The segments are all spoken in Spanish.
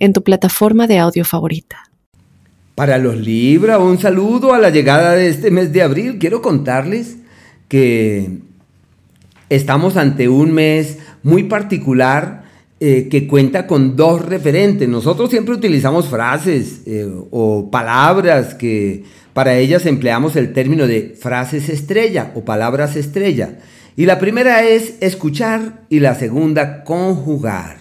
en tu plataforma de audio favorita. Para los Libra, un saludo a la llegada de este mes de abril. Quiero contarles que estamos ante un mes muy particular eh, que cuenta con dos referentes. Nosotros siempre utilizamos frases eh, o palabras que para ellas empleamos el término de frases estrella o palabras estrella. Y la primera es escuchar y la segunda conjugar.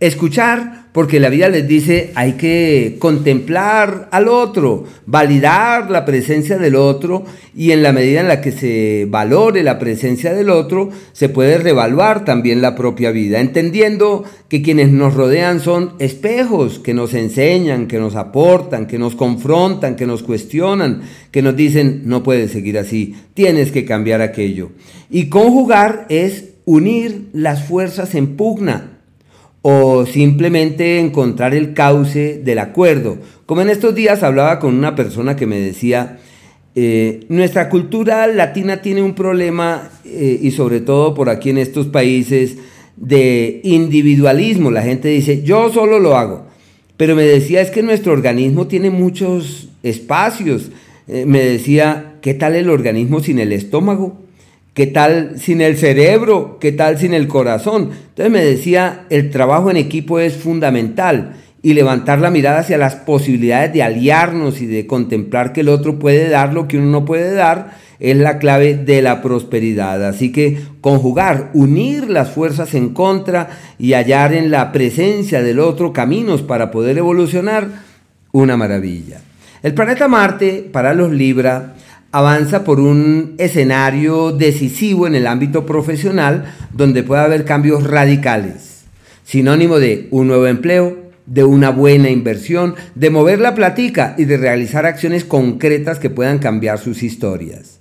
Escuchar, porque la vida les dice hay que contemplar al otro, validar la presencia del otro y en la medida en la que se valore la presencia del otro, se puede revaluar también la propia vida, entendiendo que quienes nos rodean son espejos que nos enseñan, que nos aportan, que nos confrontan, que nos cuestionan, que nos dicen no puedes seguir así, tienes que cambiar aquello. Y conjugar es unir las fuerzas en pugna o simplemente encontrar el cauce del acuerdo. Como en estos días hablaba con una persona que me decía, eh, nuestra cultura latina tiene un problema, eh, y sobre todo por aquí en estos países, de individualismo. La gente dice, yo solo lo hago. Pero me decía, es que nuestro organismo tiene muchos espacios. Eh, me decía, ¿qué tal el organismo sin el estómago? ¿Qué tal sin el cerebro? ¿Qué tal sin el corazón? Entonces me decía, el trabajo en equipo es fundamental y levantar la mirada hacia las posibilidades de aliarnos y de contemplar que el otro puede dar lo que uno no puede dar es la clave de la prosperidad. Así que conjugar, unir las fuerzas en contra y hallar en la presencia del otro caminos para poder evolucionar, una maravilla. El planeta Marte para los Libra avanza por un escenario decisivo en el ámbito profesional donde puede haber cambios radicales, sinónimo de un nuevo empleo, de una buena inversión, de mover la platica y de realizar acciones concretas que puedan cambiar sus historias.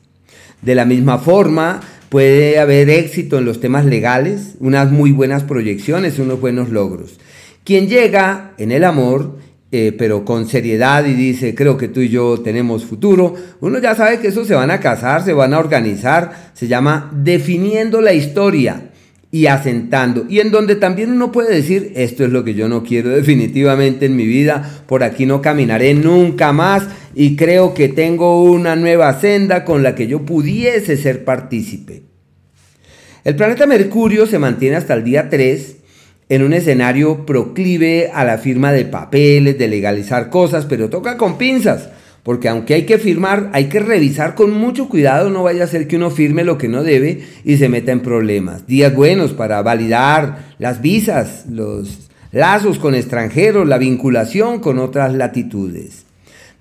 De la misma forma, puede haber éxito en los temas legales, unas muy buenas proyecciones, unos buenos logros. Quien llega en el amor eh, pero con seriedad y dice, creo que tú y yo tenemos futuro, uno ya sabe que eso se van a casar, se van a organizar, se llama definiendo la historia y asentando. Y en donde también uno puede decir, esto es lo que yo no quiero definitivamente en mi vida, por aquí no caminaré nunca más y creo que tengo una nueva senda con la que yo pudiese ser partícipe. El planeta Mercurio se mantiene hasta el día 3 en un escenario proclive a la firma de papeles, de legalizar cosas, pero toca con pinzas, porque aunque hay que firmar, hay que revisar con mucho cuidado, no vaya a ser que uno firme lo que no debe y se meta en problemas. Días buenos para validar las visas, los lazos con extranjeros, la vinculación con otras latitudes.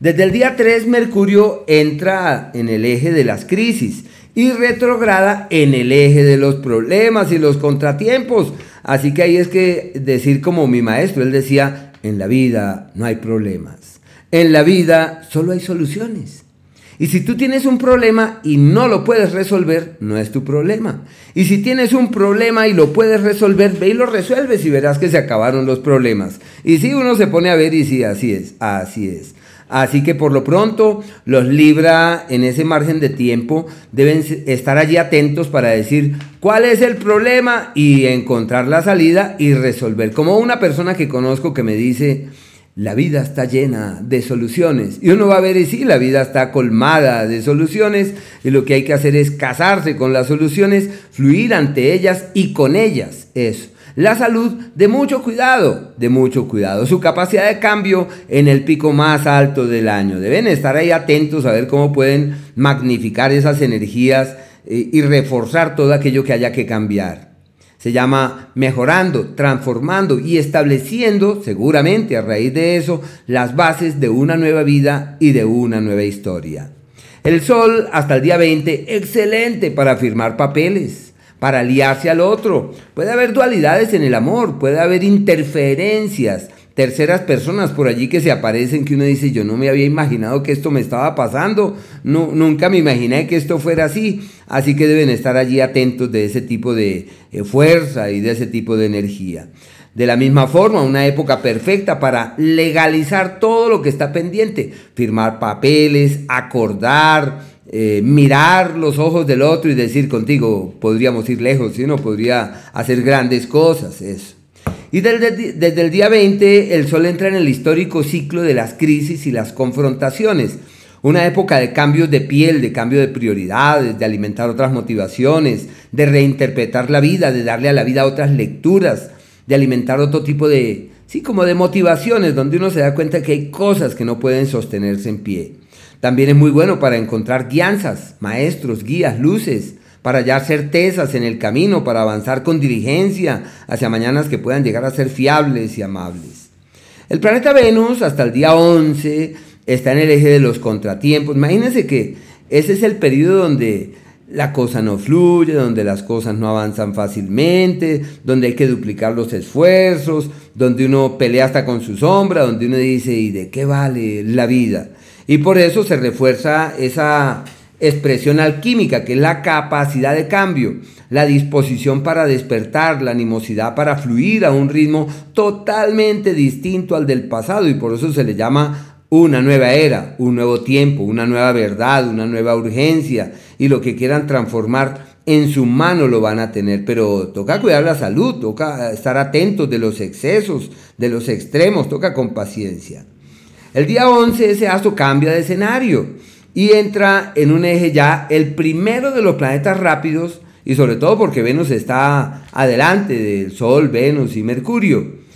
Desde el día 3 Mercurio entra en el eje de las crisis y retrograda en el eje de los problemas y los contratiempos, Así que ahí es que decir como mi maestro, él decía, en la vida no hay problemas. En la vida solo hay soluciones. Y si tú tienes un problema y no lo puedes resolver, no es tu problema. Y si tienes un problema y lo puedes resolver, ve y lo resuelves y verás que se acabaron los problemas. Y si uno se pone a ver y sí, así es, así es. Así que por lo pronto los Libra en ese margen de tiempo deben estar allí atentos para decir cuál es el problema y encontrar la salida y resolver. Como una persona que conozco que me dice, la vida está llena de soluciones. Y uno va a ver y sí, la vida está colmada de soluciones y lo que hay que hacer es casarse con las soluciones, fluir ante ellas y con ellas. Eso. La salud, de mucho cuidado, de mucho cuidado. Su capacidad de cambio en el pico más alto del año. Deben estar ahí atentos a ver cómo pueden magnificar esas energías eh, y reforzar todo aquello que haya que cambiar. Se llama mejorando, transformando y estableciendo, seguramente a raíz de eso, las bases de una nueva vida y de una nueva historia. El sol hasta el día 20, excelente para firmar papeles para aliarse al otro. Puede haber dualidades en el amor, puede haber interferencias, terceras personas por allí que se aparecen que uno dice, yo no me había imaginado que esto me estaba pasando, no, nunca me imaginé que esto fuera así, así que deben estar allí atentos de ese tipo de eh, fuerza y de ese tipo de energía. De la misma forma, una época perfecta para legalizar todo lo que está pendiente, firmar papeles, acordar, eh, mirar los ojos del otro y decir contigo, podríamos ir lejos, si no podría hacer grandes cosas, eso. Y desde, desde, el día 20 el Sol entra en el histórico ciclo de las crisis y las confrontaciones. Una época de cambios de piel, de cambio de prioridades, de alimentar otras motivaciones, de reinterpretar la vida, de darle a la vida otras lecturas, de alimentar otro tipo de, sí, como de motivaciones, donde uno se da cuenta que hay cosas que no pueden sostenerse en pie. También es muy bueno para encontrar guianzas, maestros, guías, luces, para hallar certezas en el camino, para avanzar con diligencia hacia mañanas que puedan llegar a ser fiables y amables. El planeta Venus hasta el día 11 está en el eje de los contratiempos. Imagínense que ese es el periodo donde la cosa no fluye, donde las cosas no avanzan fácilmente, donde hay que duplicar los esfuerzos, donde uno pelea hasta con su sombra, donde uno dice, ¿y de qué vale la vida? Y por eso se refuerza esa expresión alquímica, que es la capacidad de cambio, la disposición para despertar, la animosidad para fluir a un ritmo totalmente distinto al del pasado y por eso se le llama una nueva era, un nuevo tiempo, una nueva verdad, una nueva urgencia y lo que quieran transformar en su mano lo van a tener, pero toca cuidar la salud, toca estar atentos de los excesos, de los extremos, toca con paciencia. El día 11 ese astro cambia de escenario y entra en un eje ya el primero de los planetas rápidos y sobre todo porque Venus está adelante del Sol, Venus y Mercurio.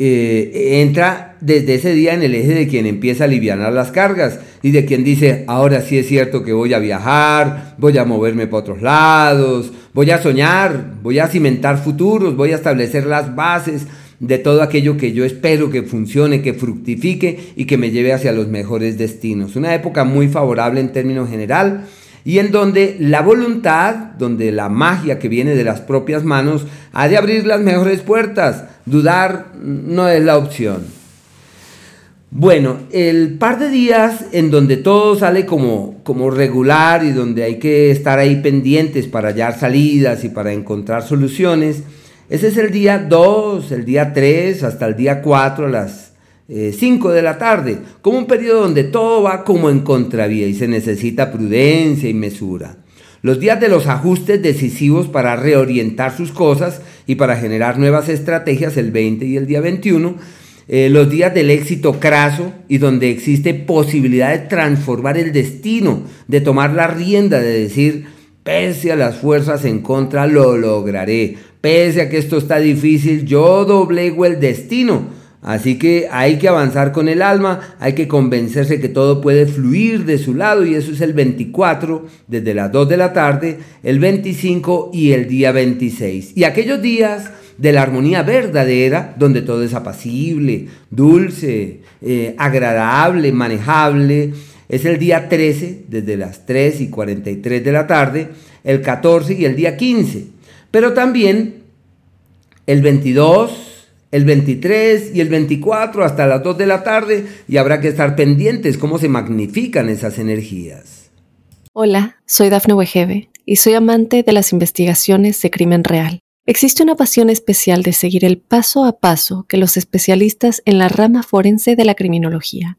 Eh, entra desde ese día en el eje de quien empieza a aliviar las cargas y de quien dice, ahora sí es cierto que voy a viajar, voy a moverme para otros lados, voy a soñar, voy a cimentar futuros, voy a establecer las bases de todo aquello que yo espero que funcione, que fructifique y que me lleve hacia los mejores destinos. Una época muy favorable en términos general y en donde la voluntad, donde la magia que viene de las propias manos, ha de abrir las mejores puertas. Dudar no es la opción. Bueno, el par de días en donde todo sale como, como regular y donde hay que estar ahí pendientes para hallar salidas y para encontrar soluciones, ese es el día 2, el día 3, hasta el día 4 a las 5 eh, de la tarde, como un periodo donde todo va como en contravía y se necesita prudencia y mesura. Los días de los ajustes decisivos para reorientar sus cosas y para generar nuevas estrategias, el 20 y el día 21. Eh, los días del éxito craso y donde existe posibilidad de transformar el destino, de tomar la rienda, de decir, pese a las fuerzas en contra, lo lograré Pese a que esto está difícil, yo doblego el destino. Así que hay que avanzar con el alma, hay que convencerse que todo puede fluir de su lado y eso es el 24 desde las 2 de la tarde, el 25 y el día 26. Y aquellos días de la armonía verdadera, donde todo es apacible, dulce, eh, agradable, manejable, es el día 13 desde las 3 y 43 de la tarde, el 14 y el día 15. Pero también el 22, el 23 y el 24 hasta las 2 de la tarde y habrá que estar pendientes cómo se magnifican esas energías. Hola, soy Dafne Wegebe y soy amante de las investigaciones de crimen real. Existe una pasión especial de seguir el paso a paso que los especialistas en la rama forense de la criminología